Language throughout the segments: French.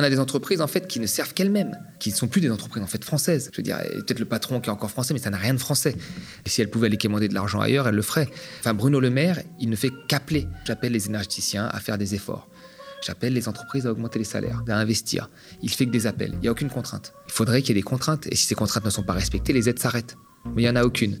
On a des entreprises en fait qui ne servent qu'elles-mêmes, qui ne sont plus des entreprises en fait françaises. Je veux dire, peut-être le patron qui est encore français, mais ça n'a rien de français. Et si elle pouvait aller quémander de l'argent ailleurs, elle le ferait. Enfin, Bruno Le Maire, il ne fait qu'appeler. J'appelle les énergéticiens à faire des efforts. J'appelle les entreprises à augmenter les salaires, à investir. Il fait que des appels. Il n'y a aucune contrainte. Il faudrait qu'il y ait des contraintes. Et si ces contraintes ne sont pas respectées, les aides s'arrêtent. Mais il n'y en a aucune.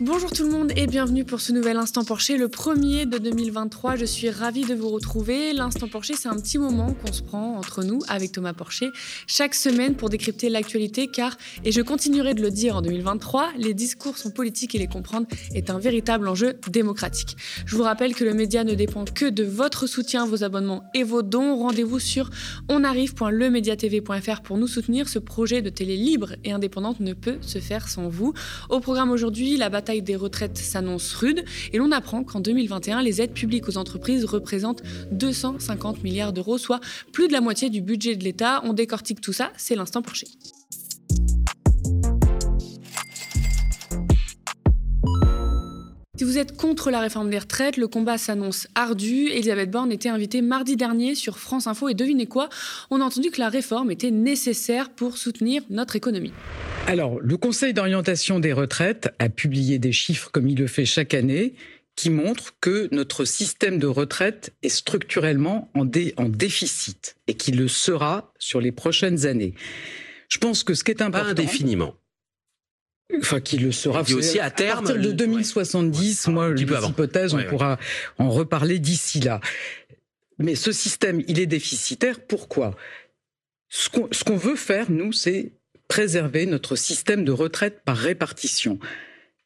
Bonjour tout le monde et bienvenue pour ce nouvel Instant Porcher, le premier de 2023. Je suis ravie de vous retrouver. L'Instant Porcher, c'est un petit moment qu'on se prend entre nous avec Thomas Porcher chaque semaine pour décrypter l'actualité car, et je continuerai de le dire en 2023, les discours sont politiques et les comprendre est un véritable enjeu démocratique. Je vous rappelle que le média ne dépend que de votre soutien, vos abonnements et vos dons. Rendez-vous sur onarrive.lemediatv.fr pour nous soutenir. Ce projet de télé libre et indépendante ne peut se faire sans vous. Au programme aujourd'hui, la bataille taille des retraites s'annonce rude et l'on apprend qu'en 2021, les aides publiques aux entreprises représentent 250 milliards d'euros, soit plus de la moitié du budget de l'État. On décortique tout ça, c'est l'instant Porcher. Si vous êtes contre la réforme des retraites, le combat s'annonce ardu. Elisabeth Borne était invitée mardi dernier sur France Info et devinez quoi? On a entendu que la réforme était nécessaire pour soutenir notre économie. Alors, le Conseil d'orientation des retraites a publié des chiffres, comme il le fait chaque année, qui montrent que notre système de retraite est structurellement en, déficit et qu'il le sera sur les prochaines années. Je pense que ce qui est important... Pas indéfiniment. Enfin, qu'il le sera. aussi à terme. partir de 2070, moi, l'hypothèse, on pourra en reparler d'ici là. Mais ce système, il est déficitaire. Pourquoi? Ce qu'on veut faire, nous, c'est préserver notre système de retraite par répartition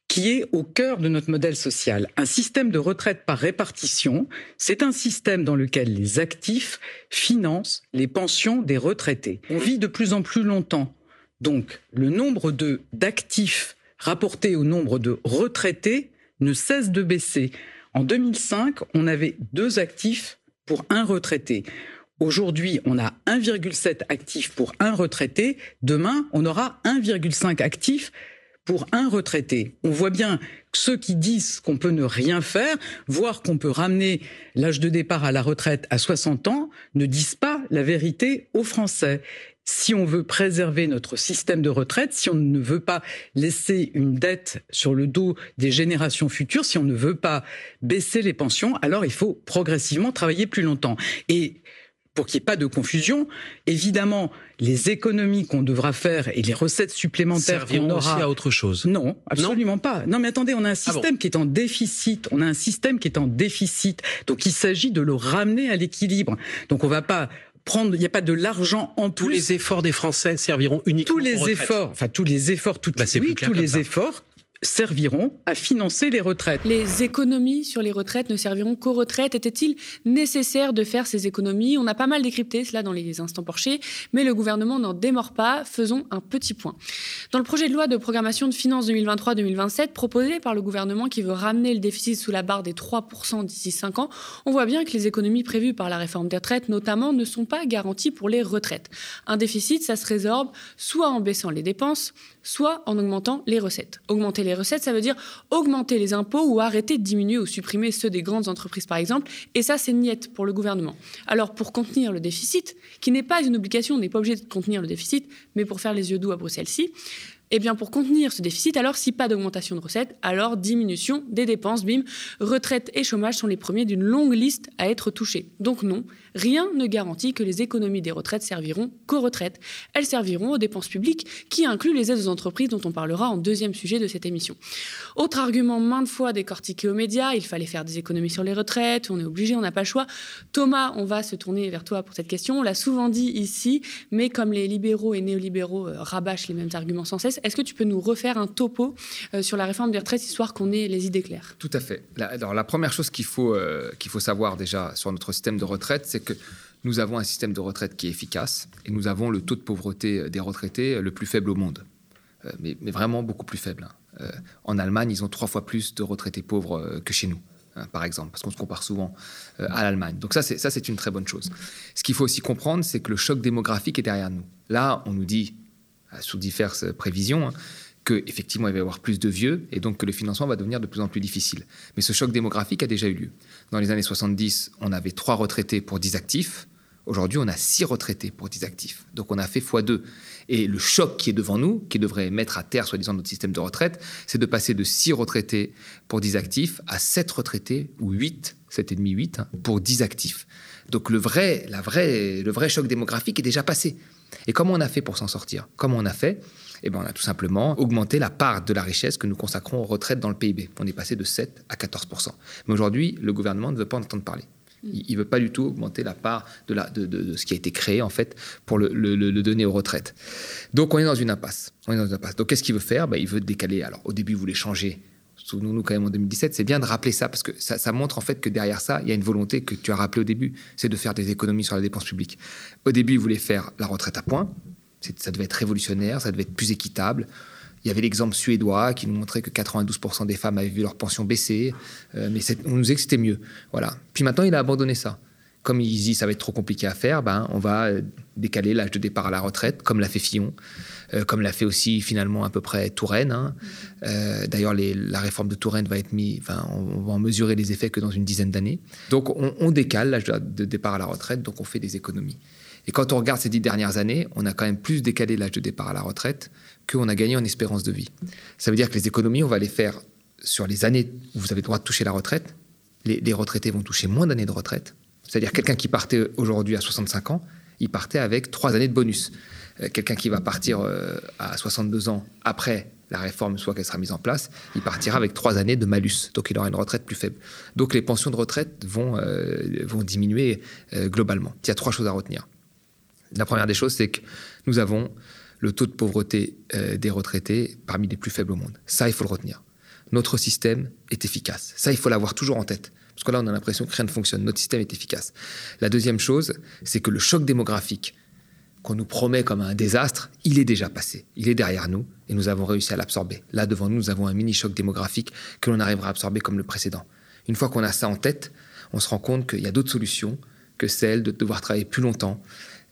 qui est au cœur de notre modèle social. Un système de retraite par répartition, c'est un système dans lequel les actifs financent les pensions des retraités. On vit de plus en plus longtemps. Donc, le nombre d'actifs rapporté au nombre de retraités ne cesse de baisser. En 2005, on avait deux actifs pour un retraité. Aujourd'hui, on a 1,7 actifs pour un retraité. Demain, on aura 1,5 actifs pour un retraité. On voit bien que ceux qui disent qu'on peut ne rien faire, voire qu'on peut ramener l'âge de départ à la retraite à 60 ans, ne disent pas la vérité aux Français. Si on veut préserver notre système de retraite, si on ne veut pas laisser une dette sur le dos des générations futures, si on ne veut pas baisser les pensions, alors il faut progressivement travailler plus longtemps. Et pour qu'il n'y ait pas de confusion, évidemment, les économies qu'on devra faire et les recettes supplémentaires qu'on aura aussi à autre chose. Non, absolument pas. Non, mais attendez, on a un ah système qui est en déficit. On a un système qui est en déficit. Donc, il s'agit de le ramener à l'équilibre. Donc, on va pas prendre, il n'y a pas de l'argent en tous les efforts des Français serviront uniquement tous les efforts, enfin tous les efforts, toutes, bah, oui, tous les efforts serviront à financer les retraites. Les économies sur les retraites ne serviront qu'aux retraites. Était-il nécessaire de faire ces économies? On a pas mal décrypté cela dans les instants porchés, mais le gouvernement n'en démord pas. Faisons un petit point. Dans le projet de loi de programmation de finances 2023-2027 proposé par le gouvernement qui veut ramener le déficit sous la barre des 3% d'ici 5 ans, on voit bien que les économies prévues par la réforme des retraites notamment ne sont pas garanties pour les retraites. Un déficit, ça se résorbe soit en baissant les dépenses, soit en augmentant les recettes. Augmenter les recettes, ça veut dire augmenter les impôts ou arrêter de diminuer ou supprimer ceux des grandes entreprises, par exemple. Et ça, c'est niette pour le gouvernement. Alors, pour contenir le déficit, qui n'est pas une obligation, on n'est pas obligé de contenir le déficit, mais pour faire les yeux doux à Bruxelles-ci, eh bien, pour contenir ce déficit, alors si pas d'augmentation de recettes, alors diminution des dépenses, bim, retraite et chômage sont les premiers d'une longue liste à être touchés. Donc non, rien ne garantit que les économies des retraites serviront qu'aux retraites. Elles serviront aux dépenses publiques, qui incluent les aides aux entreprises dont on parlera en deuxième sujet de cette émission. Autre argument maintes fois décortiqué aux médias, il fallait faire des économies sur les retraites, on est obligé, on n'a pas le choix. Thomas, on va se tourner vers toi pour cette question. On l'a souvent dit ici, mais comme les libéraux et néolibéraux euh, rabâchent les mêmes arguments sans cesse, est-ce que tu peux nous refaire un topo euh, sur la réforme des retraites, histoire qu'on ait les idées claires? Tout à fait. alors, la première chose qu'il faut, euh, qu'il faut savoir déjà sur notre système de retraite, c'est que nous avons un système de retraite qui est efficace et nous avons le taux de pauvreté des retraités le plus faible au monde. Euh, mais, vraiment beaucoup plus faible. Hein. en Allemagne, ils ont trois fois plus de retraités pauvres que chez nous hein, par exemple, parce qu'on se compare souvent à l'Allemagne. Donc ça, c'est ça, c'est une très bonne chose. Ce qu'il faut aussi comprendre, c'est que le choc démographique est derrière nous. Là, on nous dit sous diverses prévisions, hein, qu'effectivement il va y avoir plus de vieux et donc que le financement va devenir de plus en plus difficile. Mais ce choc démographique a déjà eu lieu. Dans les années 70, on avait trois retraités pour 10 actifs. Aujourd'hui, on a 6 retraités pour 10 actifs. Donc on a fait x2. Et le choc qui est devant nous, qui devrait mettre à terre, soi-disant, notre système de retraite, c'est de passer de 6 retraités pour 10 actifs à 7 retraités, ou 8, 7,5, 8, hein, pour 10 actifs. Donc le vrai, la vraie, le vrai choc démographique est déjà passé. Et comment on a fait pour s'en sortir? Comment on a fait? Eh ben, on a tout simplement augmenté la part de la richesse que nous consacrons aux retraites dans le PIB. On est passé de 7 à 14 Mais aujourd'hui, le gouvernement ne veut pas en entendre parler. Il ne veut pas du tout augmenter la part de, la, de, ce qui a été créé, en fait, pour le, donner aux retraites. Donc, on est dans une impasse. On est dans une impasse. Donc, qu'est-ce qu'il veut faire? Ben, Il veut décaler. Alors, au début, il voulait changer. Souvenons-nous quand même en 2017, c'est bien de rappeler ça, parce que ça, ça, montre en fait que derrière ça, il y a une volonté que tu as rappelé au début, c'est de faire des économies sur la dépense publique. Au début, il voulait faire la retraite à points. Ça devait être révolutionnaire, ça devait être plus équitable. Il y avait l'exemple suédois qui nous montrait que 92% des femmes avaient vu leur pension baisser, euh, mais on nous disait que c'était mieux. Voilà. Puis maintenant, il a abandonné ça. Comme il dit ça va être trop compliqué à faire, ben, on va euh, décaler l'âge de départ à la retraite, comme l'a fait Fillon, euh, comme l'a fait aussi finalement à peu près Touraine. Hein. D'ailleurs, la réforme de Touraine va être mise, enfin, on, va en mesurer les effets que dans une dizaine d'années. Donc on, on décale l'âge de départ à la retraite, donc on fait des économies. Et quand on regarde ces dix dernières années, on a quand même plus décalé l'âge de départ à la retraite qu'on a gagné en espérance de vie. Ça veut dire que les économies, on va les faire sur les années où vous avez le droit de toucher la retraite. Les, retraités vont toucher moins d'années de retraite. C'est-à-dire quelqu'un qui partait aujourd'hui à 65 ans, il partait avec trois années de bonus. Euh, quelqu'un qui va partir euh, à 62 ans après la réforme, soit qu'elle sera mise en place, il partira avec trois années de malus. Donc il aura une retraite plus faible. Donc les pensions de retraite vont, euh, vont diminuer globalement. Il y a trois choses à retenir. La première des choses, c'est que nous avons le taux de pauvreté euh, des retraités parmi les plus faibles au monde. Ça, il faut le retenir. Notre système est efficace. Ça, il faut l'avoir toujours en tête. Parce que là, on a l'impression que rien ne fonctionne. Notre système est efficace. La deuxième chose, c'est que le choc démographique qu'on nous promet comme un désastre, il est déjà passé. Il est derrière nous et nous avons réussi à l'absorber. Là, devant nous, nous avons un mini-choc démographique que l'on arrivera à absorber comme le précédent. Une fois qu'on a ça en tête, on se rend compte qu'il y a d'autres solutions que celle de devoir travailler plus longtemps,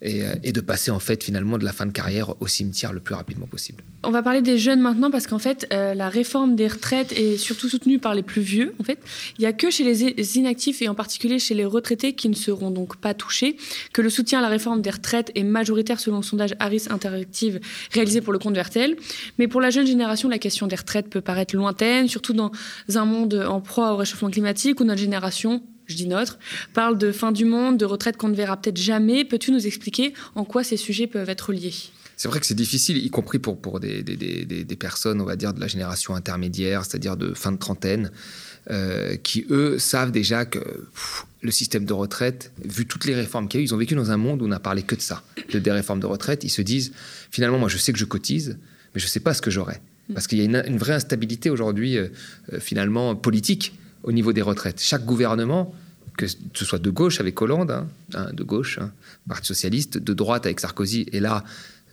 euh, et, de passer en fait finalement de la fin de carrière au cimetière le plus rapidement possible. On va parler des jeunes maintenant parce qu'en fait euh, la réforme des retraites est surtout soutenue par les plus vieux. En fait, il n'y a que chez les inactifs et en particulier chez les retraités qui ne seront donc pas touchés que le soutien à la réforme des retraites est majoritaire selon le sondage Harris Interactive réalisé pour le compte de RTL. Mais pour la jeune génération, la question des retraites peut paraître lointaine, surtout dans un monde en proie au réchauffement climatique où notre génération je dis notre, parle de fin du monde, de retraite qu'on ne verra peut-être jamais. Peux-tu nous expliquer en quoi ces sujets peuvent être liés? C'est vrai que c'est difficile, y compris pour, pour des, des, des, personnes, on va dire, de la génération intermédiaire, c'est-à-dire de fin de trentaine, euh, qui, eux, savent déjà que le système de retraite, vu toutes les réformes qu'il y a eu, ils ont vécu dans un monde où on n'a parlé que de ça, de, des réformes de retraite. Ils se disent, finalement, moi, je sais que je cotise, mais je ne sais pas ce que j'aurai. Parce qu'il y a une, vraie instabilité aujourd'hui, euh, euh, finalement, politique au niveau des retraites. Chaque gouvernement, que ce soit de gauche avec Hollande, hein, hein, de gauche, hein, Parti socialiste, de droite avec Sarkozy, et là,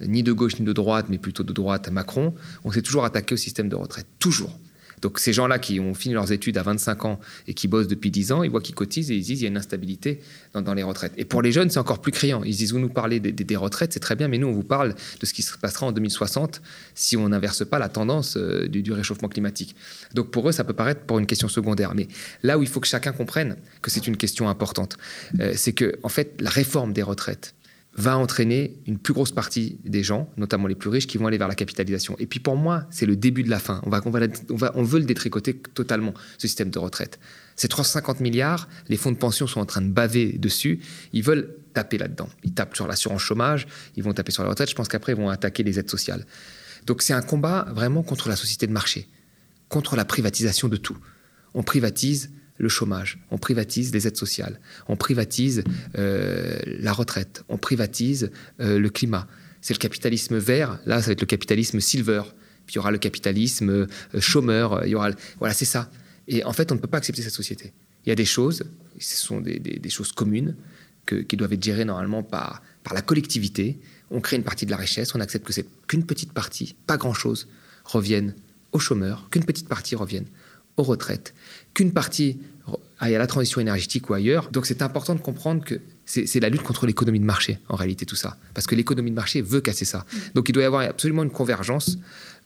ni de gauche ni de droite, mais plutôt de droite Macron, on s'est toujours attaqué au système de retraite. Toujours. Donc ces gens-là qui ont fini leurs études à 25 ans et qui bossent depuis 10 ans, ils voient qu'ils cotisent et ils disent qu'il y a une instabilité dans, les retraites. Et pour les jeunes, c'est encore plus criant. Ils disent, vous nous parlez des, retraites, c'est très bien, mais nous, on vous parle de ce qui se passera en 2060 si on n'inverse pas la tendance euh, du, réchauffement climatique. Donc pour eux, ça peut paraître pour une question secondaire. Mais là où il faut que chacun comprenne que c'est une question importante, euh, c'est que, en fait, la réforme des retraites, va entraîner une plus grosse partie des gens, notamment les plus riches, qui vont aller vers la capitalisation. Et puis pour moi, c'est le début de la fin. On, va, on, va, on, veut le détricoter totalement, ce système de retraite. Ces 350 milliards, les fonds de pension sont en train de baver dessus. Ils veulent taper là-dedans. Ils tapent sur l'assurance chômage, ils vont taper sur la retraite. Je pense qu'après, ils vont attaquer les aides sociales. Donc c'est un combat vraiment contre la société de marché, contre la privatisation de tout. On privatise le chômage, on privatise les aides sociales, on privatise euh, la retraite, on privatise euh, le climat. C'est le capitalisme vert, là ça va être le capitalisme silver, puis il y aura le capitalisme euh, chômeur, il y aura... Voilà, c'est ça. Et en fait, on ne peut pas accepter cette société. Il y a des choses, ce sont des, choses communes, qui doivent être gérées normalement par, par la collectivité. On crée une partie de la richesse, on accepte que c'est qu'une petite partie, pas grand-chose, revienne aux chômeurs, qu'une petite partie revienne aux retraites, qu'une partie aille à la transition énergétique ou ailleurs. Donc c'est important de comprendre que c'est la lutte contre l'économie de marché, en réalité, tout ça. Parce que l'économie de marché veut casser ça. Donc il doit y avoir absolument une convergence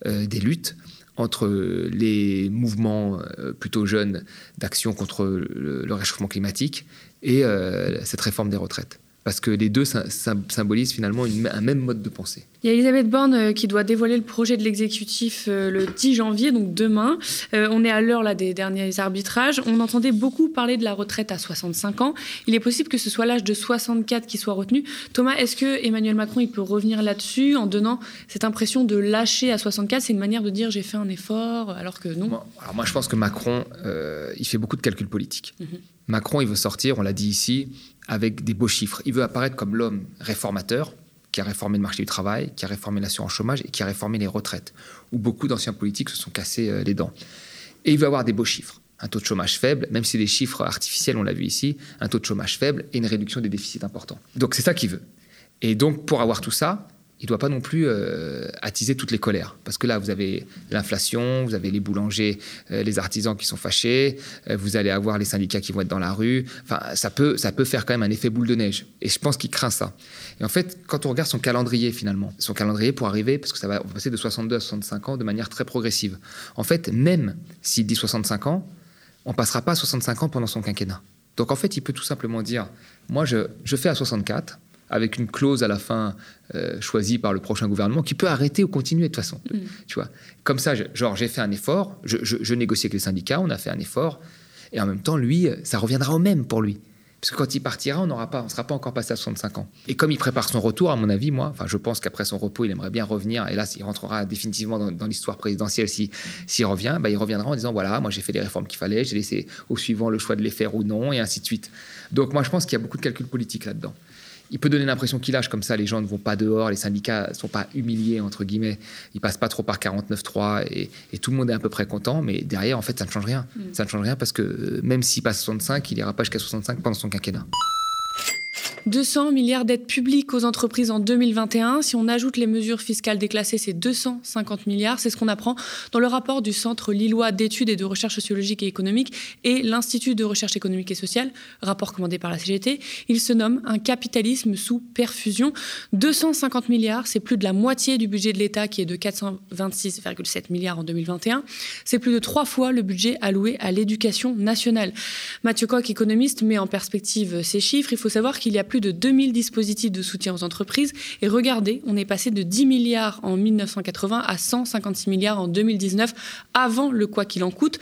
euh, des luttes entre les mouvements euh, plutôt jeunes d'action contre le, réchauffement climatique et euh, cette réforme des retraites. Parce que les deux symbolisent finalement un même mode de pensée. Il y a Elisabeth Borne euh, qui doit dévoiler le projet de l'exécutif euh, le 10 janvier, donc demain. Euh, on est à l'heure là des derniers arbitrages. On entendait beaucoup parler de la retraite à 65 ans. Il est possible que ce soit l'âge de 64 qui soit retenu. Thomas, est-ce que Emmanuel Macron il peut revenir là-dessus en donnant cette impression de lâcher à 64 C'est une manière de dire j'ai fait un effort, alors que non. alors moi, je pense que Macron, il fait beaucoup de calculs politiques. Mhm. Macron, il veut sortir, on l'a dit ici, avec des beaux chiffres. Il veut apparaître comme l'homme réformateur, qui a réformé le marché du travail, qui a réformé l'assurance chômage et qui a réformé les retraites, où beaucoup d'anciens politiques se sont cassés euh, les dents. Et il veut avoir des beaux chiffres. Un taux de chômage faible, même si les chiffres artificiels, on l'a vu ici, un taux de chômage faible et une réduction des déficits importants. Donc c'est ça qu'il veut. Et donc pour avoir tout ça, il ne doit pas non plus euh, attiser toutes les colères. Parce que là, vous avez l'inflation, vous avez les boulangers, euh, les artisans qui sont fâchés, euh, vous allez avoir les syndicats qui vont être dans la rue. Enfin, ça peut, ça peut faire quand même un effet boule de neige. Et je pense qu'il craint ça. Et en fait, quand on regarde son calendrier finalement, son calendrier pour arriver, parce que ça va passer de 62 à 65 ans de manière très progressive. En fait, même s'il dit 65 ans, on passera pas à 65 ans pendant son quinquennat. Donc en fait, il peut tout simplement dire, moi je, je fais à 64, avec une clause à la fin euh, choisie par le prochain gouvernement qui peut arrêter ou continuer de toute façon. Mm. Tu vois, comme ça, genre j'ai fait un effort, je, je, négocie avec les syndicats, on a fait un effort, et en même temps, lui, ça reviendra au même pour lui. Parce que quand il partira, on n'aura pas, on sera pas encore passé à 65 ans. Et comme il prépare son retour, à mon avis, moi, enfin, je pense qu'après son repos, il aimerait bien revenir. Et là, il rentrera définitivement dans, l'histoire présidentielle. S'il si, revient, bah, il reviendra en disant voilà, moi, j'ai fait les réformes qu'il fallait, j'ai laissé au suivant le choix de les faire ou non, et ainsi de suite. Donc, moi, je pense qu'il y a beaucoup de calculs politiques là-dedans il peut donner l'impression qu'il lâche comme ça, les gens ne vont pas dehors, les syndicats ne sont pas humiliés, entre guillemets, ils passent pas trop par 49.3 et, et tout le monde est à peu près content, mais derrière, en fait, ça ne change rien. Mm. Ça ne change rien parce que euh, même s'il passe 65, il n'ira pas jusqu'à 65 pendant son quinquennat. 200 milliards d'aides publiques aux entreprises en 2021. Si on ajoute les mesures fiscales déclassées, c'est 250 milliards. C'est ce qu'on apprend dans le rapport du Centre Lillois d'études et de recherche sociologique et économique et l'Institut de recherche économique et sociale, rapport commandé par la CGT. Il se nomme un capitalisme sous perfusion. 250 milliards, c'est plus de la moitié du budget de l'État qui est de 426,7 milliards en 2021. C'est plus de trois fois le budget alloué à l'éducation nationale. Mathieu Coq, économiste, met en perspective ces chiffres. Il faut savoir qu'il y a plus de 2000 dispositifs de soutien aux entreprises. Et regardez, on est passé de 10 milliards en 1980 à 156 milliards en 2019, avant le quoi qu'il en coûte.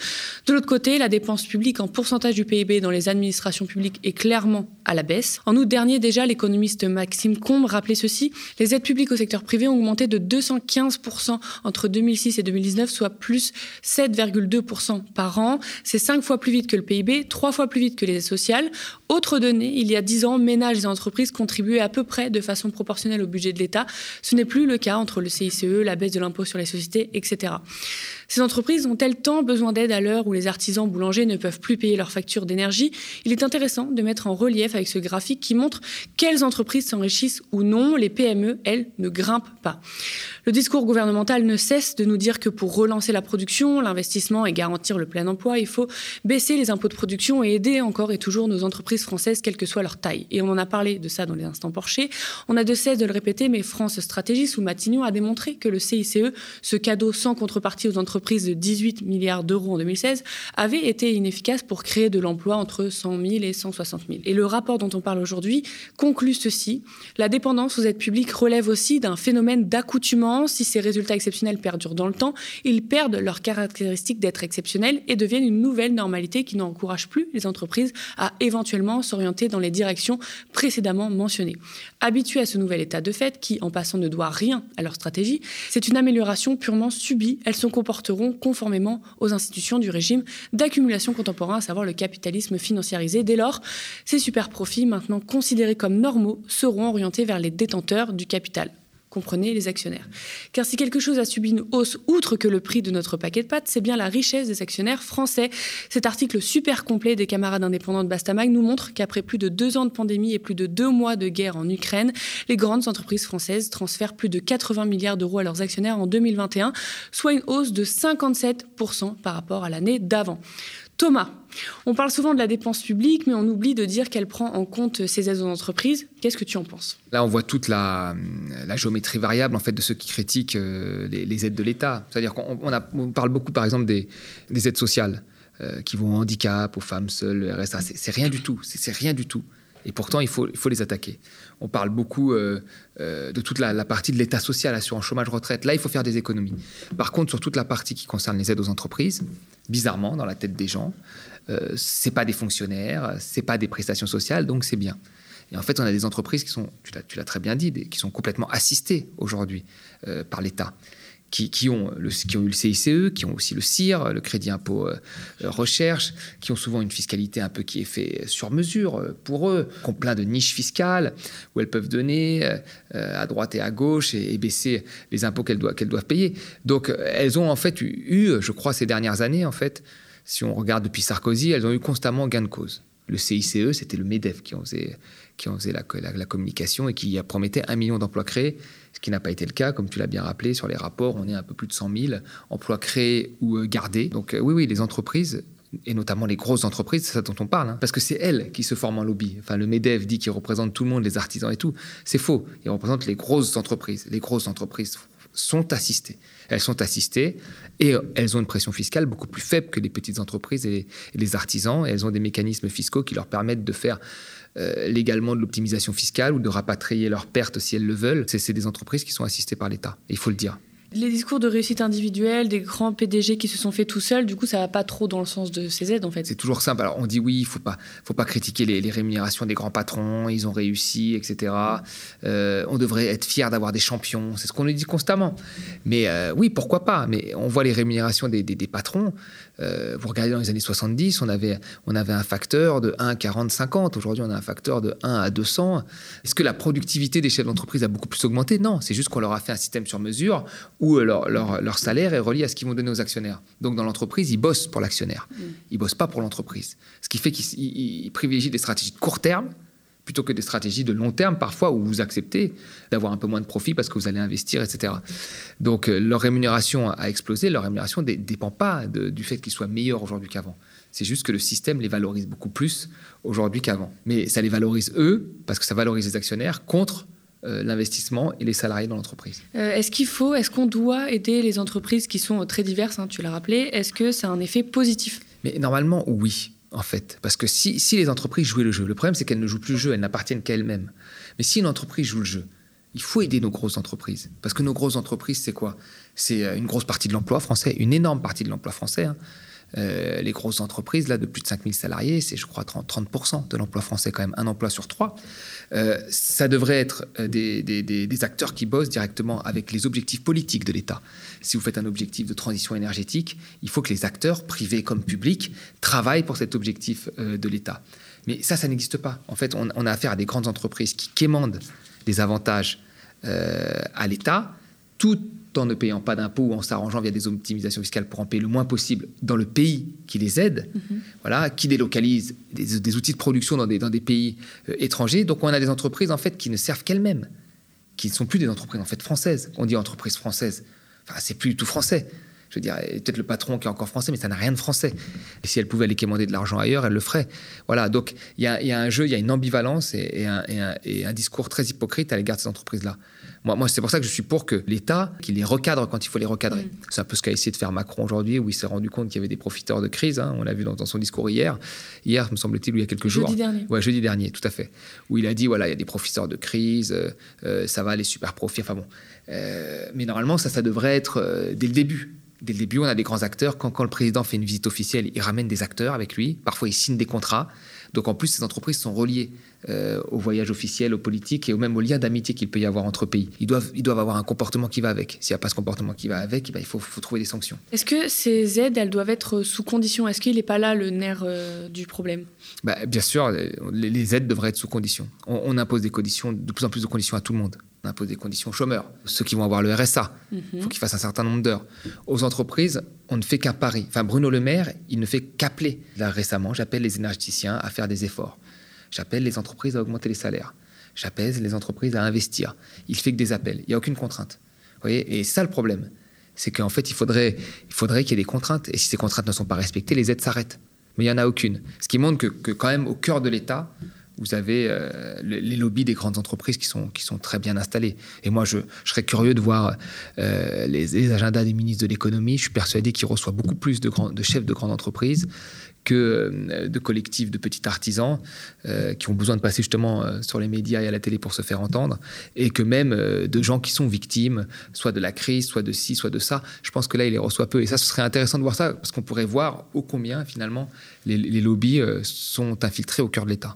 De l'autre côté, la dépense publique en pourcentage du PIB dans les administrations publiques est clairement à la baisse. En août dernier, déjà, l'économiste Maxime Combe rappelait ceci. Les aides publiques au secteur privé ont augmenté de 215% entre 2006 et 2019, soit plus 7,2% par an. C'est cinq fois plus vite que le PIB, trois fois plus vite que les aides sociales. Autre donnée, il y a 10 ans, ménages entreprises contribuaient à peu près de façon proportionnelle au budget de l'État. Ce n'est plus le cas entre le CICE, la baisse de l'impôt sur les sociétés, etc. Ces entreprises ont-elles tant besoin d'aide à l'heure où les artisans boulangers ne peuvent plus payer leurs factures d'énergie Il est intéressant de mettre en relief avec ce graphique qui montre quelles entreprises s'enrichissent ou non. Les PME, elles, ne grimpent pas. Le discours gouvernemental ne cesse de nous dire que pour relancer la production, l'investissement et garantir le plein emploi, il faut baisser les impôts de production et aider encore et toujours nos entreprises françaises, quelle que soit leur taille. Et on en a parlé de ça dans les instants porchés. On a de cesse de le répéter, mais France Stratégie sous Matignon a démontré que le CICE, ce cadeau sans contrepartie aux entreprises, entreprise de 18 milliards d'euros en 2016 avait été inefficace pour créer de l'emploi entre 100 000 et 160 000. Et le rapport dont on parle aujourd'hui conclut ceci. La dépendance aux aides publiques relève aussi d'un phénomène d'accoutumance. Si ces résultats exceptionnels perdurent dans le temps, ils perdent leur caractéristique d'être exceptionnels et deviennent une nouvelle normalité qui n'encourage plus les entreprises à éventuellement s'orienter dans les directions précédemment mentionnées. Habitués à ce nouvel état de fait, qui en passant ne doit rien à leur stratégie, c'est une amélioration purement subie. Elles sont conformément aux institutions du régime d'accumulation contemporain, à savoir le capitalisme financiarisé. Dès lors, ces super profits, maintenant considérés comme normaux, seront orientés vers les détenteurs du capital comprenez les actionnaires. Car si quelque chose a subi une hausse outre que le prix de notre paquet de pâtes, c'est bien la richesse des actionnaires français. Cet article super complet des camarades indépendants de Bastamag nous montre qu'après plus de deux ans de pandémie et plus de deux mois de guerre en Ukraine, les grandes entreprises françaises transfèrent plus de 80 milliards d'euros à leurs actionnaires en 2021, soit une hausse de 57% par rapport à l'année d'avant. Thomas, on parle souvent de la dépense publique, mais on oublie de dire qu'elle prend en compte ces aides aux entreprises. Qu'est-ce que tu en penses? Là, on voit toute la, géométrie variable en fait de ceux qui critiquent euh, les, aides de l'État. C'est-à-dire qu'on parle beaucoup, par exemple, des, aides sociales euh, qui vont au handicap, aux femmes seules, le RSA. C'est rien du tout. C'est rien du tout. Et pourtant, il faut, les attaquer. On parle beaucoup euh, de toute la, partie de l'État social, assurance chômage, retraite. Là, il faut faire des économies. Par contre, sur toute la partie qui concerne les aides aux entreprises, bizarrement, dans la tête des gens, euh, c'est pas des fonctionnaires, c'est pas des prestations sociales, donc c'est bien. Et en fait, on a des entreprises qui sont, tu l'as très bien dit, qui sont complètement assistées aujourd'hui euh, par l'État qui, ont le, qui ont eu le CICE, qui ont aussi le CIR, le crédit impôt euh, recherche, qui ont souvent une fiscalité un peu qui est fait sur mesure euh, pour eux, qui ont plein de niches fiscales où elles peuvent donner euh, à droite et à gauche et, baisser les impôts qu'elles doivent, payer. Donc elles ont en fait eu, je crois, ces dernières années, en fait, si on regarde depuis Sarkozy, elles ont eu constamment gain de cause. Le CICE, c'était le MEDEF qui en faisait, qui en faisait la, communication et qui promettait un million d'emplois créés ce qui n'a pas été le cas, comme tu l'as bien rappelé, sur les rapports, on est un peu plus de 100 000 emplois créés ou euh, gardés. Donc euh, oui, oui, les entreprises, et notamment les grosses entreprises, c'est ça dont on parle, hein, parce que c'est elles qui se forment en lobby. Enfin, le MEDEF dit qu'il représente tout le monde, les artisans et tout. C'est faux. Il représente les grosses entreprises. Les grosses entreprises sont assistées. Elles sont assistées et elles ont une pression fiscale beaucoup plus faible que les petites entreprises et les artisans. elles ont des mécanismes fiscaux qui leur permettent de faire euh, légalement de l'optimisation fiscale ou de rapatrier leurs pertes si elles le veulent. C'est des entreprises qui sont assistées par l'État, il faut le dire. Les discours de réussite individuelle, des grands PDG qui se sont faits tout seuls, du coup, ça va pas trop dans le sens de ces aides, en fait. C'est toujours simple. Alors, on dit oui, il faut pas, faut pas critiquer les, rémunérations des grands patrons, ils ont réussi, etc. Euh, on devrait être fier d'avoir des champions, c'est ce qu'on nous dit constamment. Mais euh, oui, pourquoi pas? Mais on voit les rémunérations des, des, patrons. Euh, vous regardez dans les années 70, on avait, on avait un facteur de 1 à 40, 50. Aujourd'hui, on a un facteur de 1 à 200. Est-ce que la productivité des chefs d'entreprise a beaucoup plus augmenté? Non, c'est juste qu'on leur a fait un système sur mesure où leur, leur, salaire est relié à ce qu'ils vont donner aux actionnaires. Donc dans l'entreprise, ils bossent pour l'actionnaire. Mm. Ils bossent pas pour l'entreprise. Ce qui fait qu'ils privilégient des stratégies de court terme plutôt que des stratégies de long terme parfois où vous acceptez d'avoir un peu moins de profit parce que vous allez investir, etc. Donc euh, leur rémunération a explosé. Leur rémunération ne dépend pas du fait qu'ils soient meilleurs aujourd'hui qu'avant. C'est juste que le système les valorise beaucoup plus aujourd'hui qu'avant. Mais ça les valorise eux parce que ça valorise les actionnaires contre euh, l'investissement et les salariés dans l'entreprise. Euh, est-ce qu'il faut, est-ce qu'on doit aider les entreprises qui sont très diverses, hein, tu l'as rappelé, est-ce que ça a un effet positif? Mais normalement, oui, en fait. Parce que si, si les entreprises jouaient le jeu, le problème c'est qu'elles ne jouent plus le jeu, elles n'appartiennent qu'à elles-mêmes. Mais si une entreprise joue le jeu, il faut aider nos grosses entreprises. Parce que nos grosses entreprises, c'est quoi? C'est euh, une grosse partie de l'emploi français, une énorme partie de l'emploi français. Hein. Euh, les grosses entreprises, là, de plus de 5000 salariés, c'est, je crois, 30%, 30 de l'emploi français, quand même, un emploi sur trois. Euh, ça devrait être euh, des, acteurs qui bossent directement avec les objectifs politiques de l'État. Si vous faites un objectif de transition énergétique, il faut que les acteurs, privés comme publics, travaillent pour cet objectif de l'État. Mais ça, ça n'existe pas. En fait, on, a affaire à des grandes entreprises qui quémandent des avantages à l'État, en ne payant pas d'impôts ou en s'arrangeant via des optimisations fiscales pour en payer le moins possible dans le pays qui les aide, mhm. voilà, qui délocalise des, outils de production dans des, dans des pays euh, étrangers. Donc on a des entreprises en fait qui ne servent qu'elles-mêmes, qui ne sont plus des entreprises en fait françaises. On dit entreprise française, enfin c'est plus du tout français. Je veux dire, peut-être le patron qui est encore français, mais ça n'a rien de français. Et si elle pouvait aller quémander de l'argent ailleurs, elle le ferait. Voilà, donc il y, a, un jeu, il y a une ambivalence et, un, et un discours très hypocrite à l'égard de ces entreprises-là. Moi, c'est pour ça que je suis pour que l'État, qu'il les recadre quand il faut les recadrer. Mm. C'est un peu ce qu'a essayé de faire Macron aujourd'hui, où il s'est rendu compte qu'il y avait des profiteurs de crise. Hein. on l'a vu dans, son discours hier. Hier, me semble-t-il, il y a quelques jours. Jeudi dernier. Ouais, jeudi dernier, tout à fait. Où il a dit voilà, il y a des profiteurs de crise, euh, euh, ça va, les super profits. Enfin bon. Euh, mais normalement, ça, ça devrait être dès le début. Dès le début, on a des grands acteurs. Quand, quand le président fait une visite officielle, il ramène des acteurs avec lui. Parfois, il signe des contrats. Donc en plus, ces entreprises sont reliées euh, au voyage officiel, aux politiques et même aux liens d'amitié qu'il peut y avoir entre pays. Ils doivent, ils doivent avoir un comportement qui va avec. S'il n'y a pas ce comportement qui va avec, eh ben, il faut, trouver des sanctions. Est-ce que ces aides, elles doivent être sous condition? Est-ce qu'il n'est pas là le nerf euh, du problème? Bah, Bien sûr, les, aides devraient être sous condition. On, impose des conditions, de plus en plus de conditions à tout le monde. On impose des conditions aux chômeurs, ceux qui vont avoir le RSA. Il faut mhm. qu'ils fassent un certain nombre d'heures. Aux entreprises, on ne fait qu'un pari. Enfin, Bruno Le Maire, il ne fait qu'appeler. Là, récemment, j'appelle les énergéticiens à faire des efforts. J'appelle les entreprises à augmenter les salaires. J'appelle les entreprises à investir. Il fait que des appels. Il n'y a aucune contrainte. Voyez Et ça, le problème. C'est qu'en fait, il faudrait, il faudrait qu'il y ait des contraintes. Et si ces contraintes ne sont pas respectées, les aides s'arrêtent. Mais il n'y en a aucune. Ce qui montre que, quand même, au cœur de l'État, vous avez les lobbies des grandes entreprises qui sont, très bien installés. Et moi, je, serais curieux de voir les, les, agendas des ministres de l'économie. Je suis persuadé qu'ils reçoivent beaucoup plus de, chefs de grandes entreprises que euh, de collectifs de petits artisans euh, qui ont besoin de passer justement euh, sur les médias et à la télé pour se faire entendre, et que même de gens qui sont victimes, soit de la crise, soit de ci, soit de ça. Je pense que là, il les reçoit peu. Et ça, ce serait intéressant de voir ça, parce qu'on pourrait voir ô combien, finalement, les, les lobbies sont infiltrés au cœur de l'État.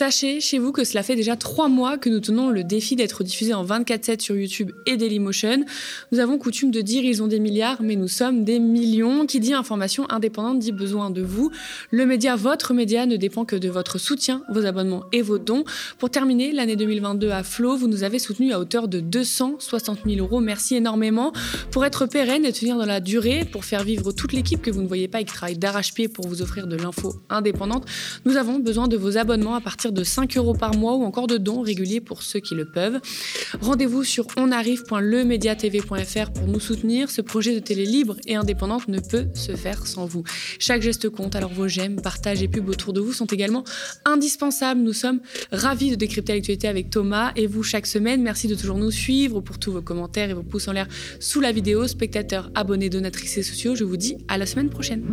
Sachez chez vous que cela fait déjà trois mois que nous tenons le défi d'être diffusés en 24-7 sur YouTube et Dailymotion. Nous avons coutume de dire ils ont des milliards, mais nous sommes des millions. Qui dit information indépendante dit besoin de vous. Le média, votre média, ne dépend que de votre soutien, vos abonnements et vos dons. Pour terminer l'année 2022 à flot, vous nous avez soutenus à hauteur de 260 000 euros. Merci énormément. Pour être pérenne et tenir dans la durée, pour faire vivre toute l'équipe que vous ne voyez pas et qui travaille d'arrache-pied pour vous offrir de l'info indépendante, nous avons besoin de vos abonnements à de 5 euros par mois ou encore de dons réguliers pour ceux qui le peuvent. Rendez-vous sur onarrive.lemediatv.fr pour nous soutenir. Ce projet de télé libre et indépendante ne peut se faire sans vous. Chaque geste compte, alors vos j'aime, partages et pubs autour de vous sont également indispensables. Nous sommes ravis de décrypter l'actualité avec Thomas et vous chaque semaine. Merci de toujours nous suivre pour tous vos commentaires et vos pouces en l'air sous la vidéo. Spectateurs, abonnés, donatrices et sociaux, je vous dis à la semaine prochaine.